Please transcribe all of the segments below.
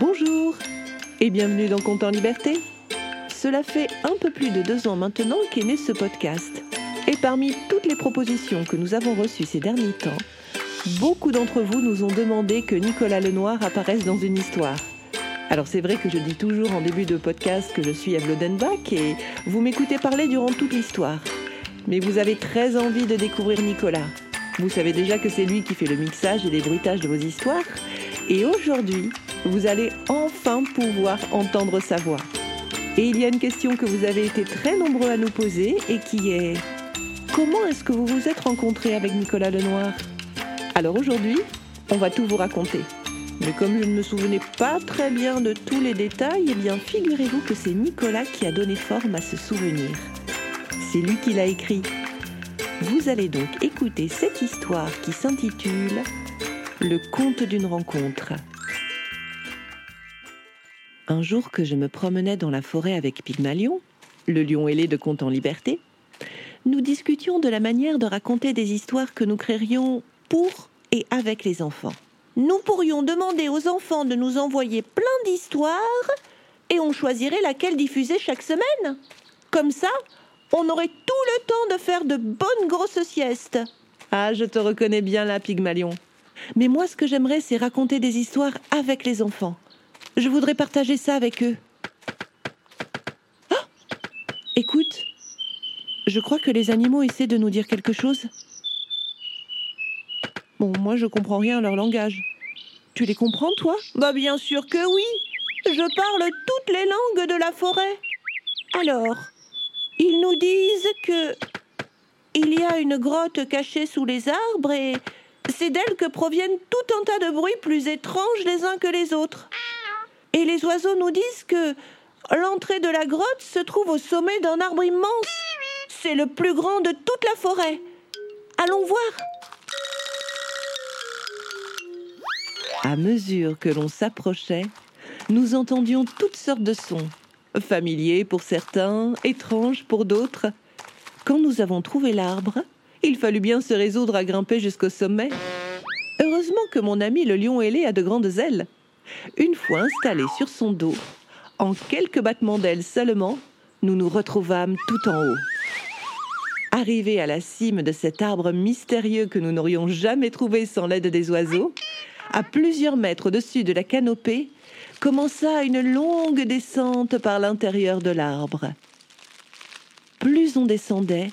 Bonjour et bienvenue dans Compte en Liberté. Cela fait un peu plus de deux ans maintenant qu'est né ce podcast. Et parmi toutes les propositions que nous avons reçues ces derniers temps, beaucoup d'entre vous nous ont demandé que Nicolas Lenoir apparaisse dans une histoire. Alors c'est vrai que je dis toujours en début de podcast que je suis Eve Lodenbach et vous m'écoutez parler durant toute l'histoire. Mais vous avez très envie de découvrir Nicolas. Vous savez déjà que c'est lui qui fait le mixage et les bruitages de vos histoires. Et aujourd'hui, vous allez enfin pouvoir entendre sa voix. Et il y a une question que vous avez été très nombreux à nous poser et qui est Comment est-ce que vous vous êtes rencontré avec Nicolas Lenoir? Alors aujourd'hui, on va tout vous raconter. Mais comme je ne me souvenais pas très bien de tous les détails, eh bien figurez-vous que c'est Nicolas qui a donné forme à ce souvenir. C'est lui qui l'a écrit. Vous allez donc écouter cette histoire qui s'intitule Le conte d'une rencontre. Un jour que je me promenais dans la forêt avec Pygmalion, le lion ailé de Conte en Liberté, nous discutions de la manière de raconter des histoires que nous créerions pour et avec les enfants. Nous pourrions demander aux enfants de nous envoyer plein d'histoires et on choisirait laquelle diffuser chaque semaine. Comme ça, on aurait tout le temps de faire de bonnes grosses siestes. Ah, je te reconnais bien là, Pygmalion. Mais moi, ce que j'aimerais, c'est raconter des histoires avec les enfants. Je voudrais partager ça avec eux. Ah Écoute, je crois que les animaux essaient de nous dire quelque chose. Bon, moi je comprends rien à leur langage. Tu les comprends, toi? Bah bien sûr que oui. Je parle toutes les langues de la forêt. Alors, ils nous disent que il y a une grotte cachée sous les arbres et c'est d'elle que proviennent tout un tas de bruits plus étranges les uns que les autres. Et les oiseaux nous disent que l'entrée de la grotte se trouve au sommet d'un arbre immense. C'est le plus grand de toute la forêt. Allons voir. À mesure que l'on s'approchait, nous entendions toutes sortes de sons, familiers pour certains, étranges pour d'autres. Quand nous avons trouvé l'arbre, il fallut bien se résoudre à grimper jusqu'au sommet. Heureusement que mon ami le lion ailé a de grandes ailes. Une fois installé sur son dos, en quelques battements d'ailes seulement, nous nous retrouvâmes tout en haut. Arrivés à la cime de cet arbre mystérieux que nous n'aurions jamais trouvé sans l'aide des oiseaux, à plusieurs mètres au-dessus de la canopée, commença une longue descente par l'intérieur de l'arbre. Plus on descendait,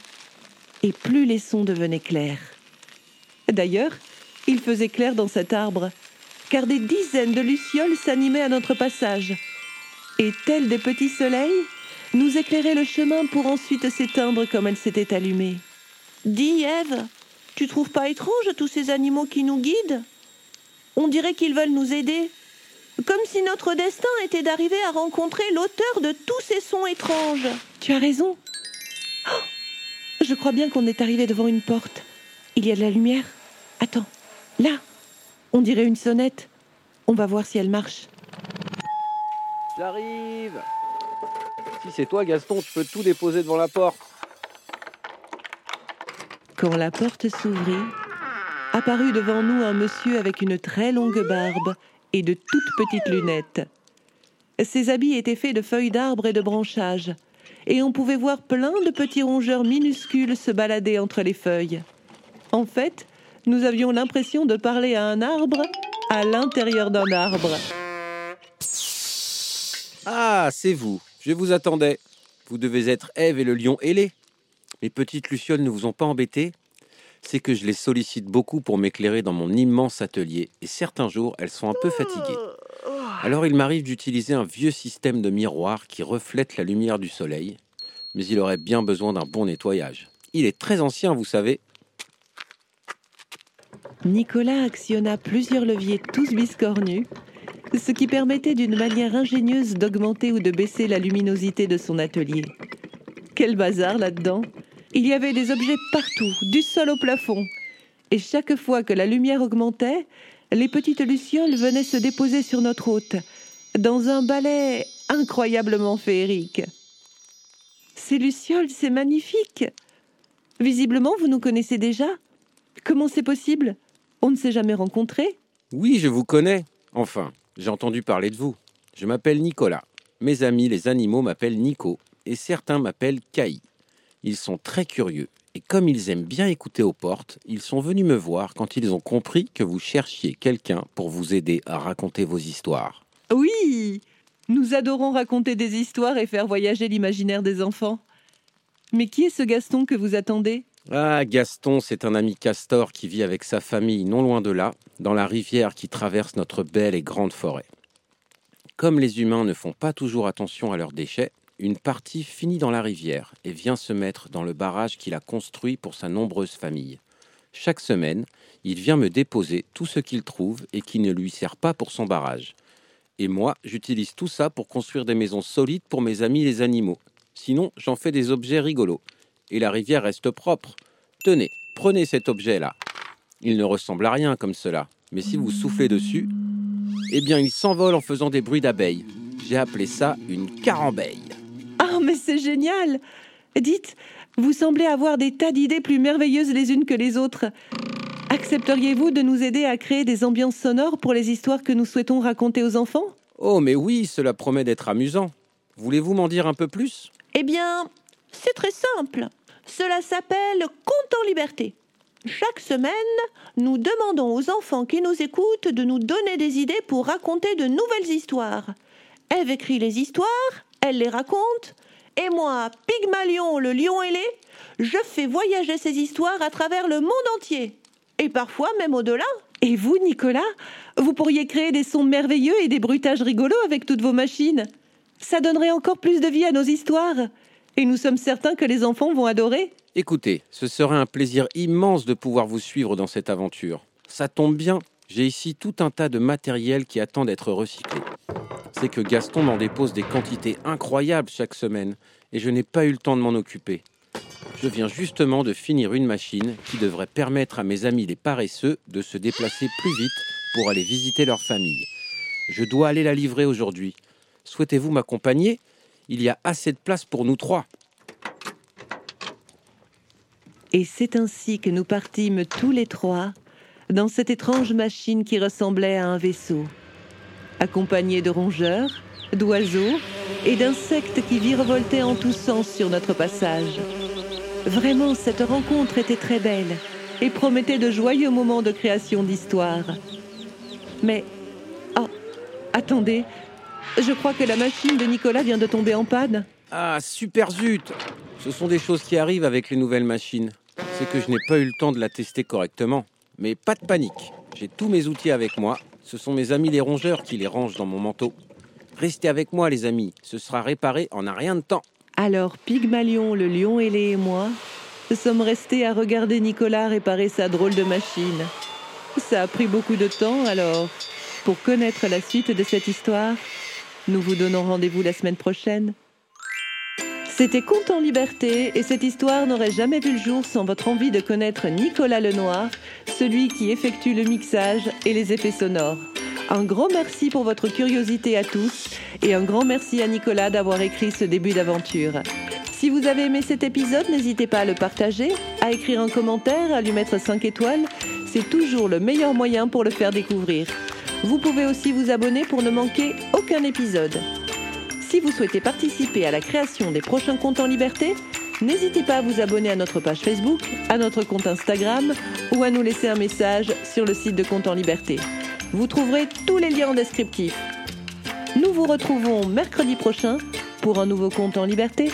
et plus les sons devenaient clairs. D'ailleurs, il faisait clair dans cet arbre, car des dizaines de lucioles s'animaient à notre passage, et tels des petits soleils, nous éclairaient le chemin pour ensuite s'éteindre comme elles s'étaient allumées. Dis, Ève, tu trouves pas étrange tous ces animaux qui nous guident? On dirait qu'ils veulent nous aider. Comme si notre destin était d'arriver à rencontrer l'auteur de tous ces sons étranges. Tu as raison. Oh, je crois bien qu'on est arrivé devant une porte. Il y a de la lumière. Attends, là. On dirait une sonnette. On va voir si elle marche. J'arrive. Si c'est toi, Gaston, tu peux tout déposer devant la porte. Quand la porte s'ouvrit, apparut devant nous un monsieur avec une très longue barbe et de toutes petites lunettes. Ses habits étaient faits de feuilles d'arbre et de branchages, et on pouvait voir plein de petits rongeurs minuscules se balader entre les feuilles. En fait, nous avions l'impression de parler à un arbre à l'intérieur d'un arbre. Ah, c'est vous. Je vous attendais. Vous devez être Ève et le lion ailé. Les petites lucioles ne vous ont pas embêté c'est que je les sollicite beaucoup pour m'éclairer dans mon immense atelier, et certains jours, elles sont un peu fatiguées. Alors il m'arrive d'utiliser un vieux système de miroir qui reflète la lumière du soleil, mais il aurait bien besoin d'un bon nettoyage. Il est très ancien, vous savez. Nicolas actionna plusieurs leviers tous biscornus, ce qui permettait d'une manière ingénieuse d'augmenter ou de baisser la luminosité de son atelier. Quel bazar là-dedans il y avait des objets partout, du sol au plafond. Et chaque fois que la lumière augmentait, les petites lucioles venaient se déposer sur notre hôte, dans un ballet incroyablement féerique. Ces lucioles, c'est magnifique. Visiblement, vous nous connaissez déjà. Comment c'est possible? On ne s'est jamais rencontrés Oui, je vous connais. Enfin, j'ai entendu parler de vous. Je m'appelle Nicolas. Mes amis, les animaux, m'appellent Nico, et certains m'appellent Kai. Ils sont très curieux, et comme ils aiment bien écouter aux portes, ils sont venus me voir quand ils ont compris que vous cherchiez quelqu'un pour vous aider à raconter vos histoires. Oui, nous adorons raconter des histoires et faire voyager l'imaginaire des enfants. Mais qui est ce Gaston que vous attendez? Ah, Gaston, c'est un ami castor qui vit avec sa famille non loin de là, dans la rivière qui traverse notre belle et grande forêt. Comme les humains ne font pas toujours attention à leurs déchets, une partie finit dans la rivière et vient se mettre dans le barrage qu'il a construit pour sa nombreuse famille. Chaque semaine, il vient me déposer tout ce qu'il trouve et qui ne lui sert pas pour son barrage. Et moi, j'utilise tout ça pour construire des maisons solides pour mes amis les animaux. Sinon, j'en fais des objets rigolos. Et la rivière reste propre. Tenez, prenez cet objet-là. Il ne ressemble à rien comme cela, mais si vous soufflez dessus, eh bien il s'envole en faisant des bruits d'abeilles. J'ai appelé ça une carambeille. Ah, mais c'est génial Dites, vous semblez avoir des tas d'idées plus merveilleuses les unes que les autres. Accepteriez-vous de nous aider à créer des ambiances sonores pour les histoires que nous souhaitons raconter aux enfants? Oh, mais oui, cela promet d'être amusant. Voulez-vous m'en dire un peu plus? Eh bien, c'est très simple. Cela s'appelle Conte en liberté. Chaque semaine, nous demandons aux enfants qui nous écoutent de nous donner des idées pour raconter de nouvelles histoires. Eve écrit les histoires, elle les raconte, et moi, Pygmalion le lion ailé, je fais voyager ces histoires à travers le monde entier, et parfois même au-delà. Et vous, Nicolas Vous pourriez créer des sons merveilleux et des bruitages rigolos avec toutes vos machines. Ça donnerait encore plus de vie à nos histoires. Et nous sommes certains que les enfants vont adorer. Écoutez, ce serait un plaisir immense de pouvoir vous suivre dans cette aventure. Ça tombe bien, j'ai ici tout un tas de matériel qui attend d'être recyclé. C'est que Gaston m'en dépose des quantités incroyables chaque semaine, et je n'ai pas eu le temps de m'en occuper. Je viens justement de finir une machine qui devrait permettre à mes amis les paresseux de se déplacer plus vite pour aller visiter leur famille. Je dois aller la livrer aujourd'hui. Souhaitez-vous m'accompagner? Il y a assez de place pour nous trois. Et c'est ainsi que nous partîmes tous les trois dans cette étrange machine qui ressemblait à un vaisseau, accompagnée de rongeurs, d'oiseaux et d'insectes qui virevoltaient en tous sens sur notre passage. Vraiment, cette rencontre était très belle et promettait de joyeux moments de création d'histoire. Mais, oh, attendez, je crois que la machine de Nicolas vient de tomber en panne. Ah, super zut Ce sont des choses qui arrivent avec les nouvelles machines. C'est que je n'ai pas eu le temps de la tester correctement. Mais pas de panique, j'ai tous mes outils avec moi. Ce sont mes amis les rongeurs qui les rangent dans mon manteau. Restez avec moi les amis, ce sera réparé en un rien de temps. Alors Pygmalion, le lion ailé et moi sommes restés à regarder Nicolas réparer sa drôle de machine. Ça a pris beaucoup de temps, alors pour connaître la suite de cette histoire, nous vous donnons rendez-vous la semaine prochaine. C'était Conte en liberté et cette histoire n'aurait jamais vu le jour sans votre envie de connaître Nicolas Lenoir, celui qui effectue le mixage et les effets sonores. Un grand merci pour votre curiosité à tous et un grand merci à Nicolas d'avoir écrit ce début d'aventure. Si vous avez aimé cet épisode, n'hésitez pas à le partager, à écrire un commentaire, à lui mettre 5 étoiles. C'est toujours le meilleur moyen pour le faire découvrir. Vous pouvez aussi vous abonner pour ne manquer aucun épisode. Si vous souhaitez participer à la création des prochains comptes en liberté, n'hésitez pas à vous abonner à notre page Facebook, à notre compte Instagram ou à nous laisser un message sur le site de Compte en liberté. Vous trouverez tous les liens en descriptif. Nous vous retrouvons mercredi prochain pour un nouveau compte en liberté.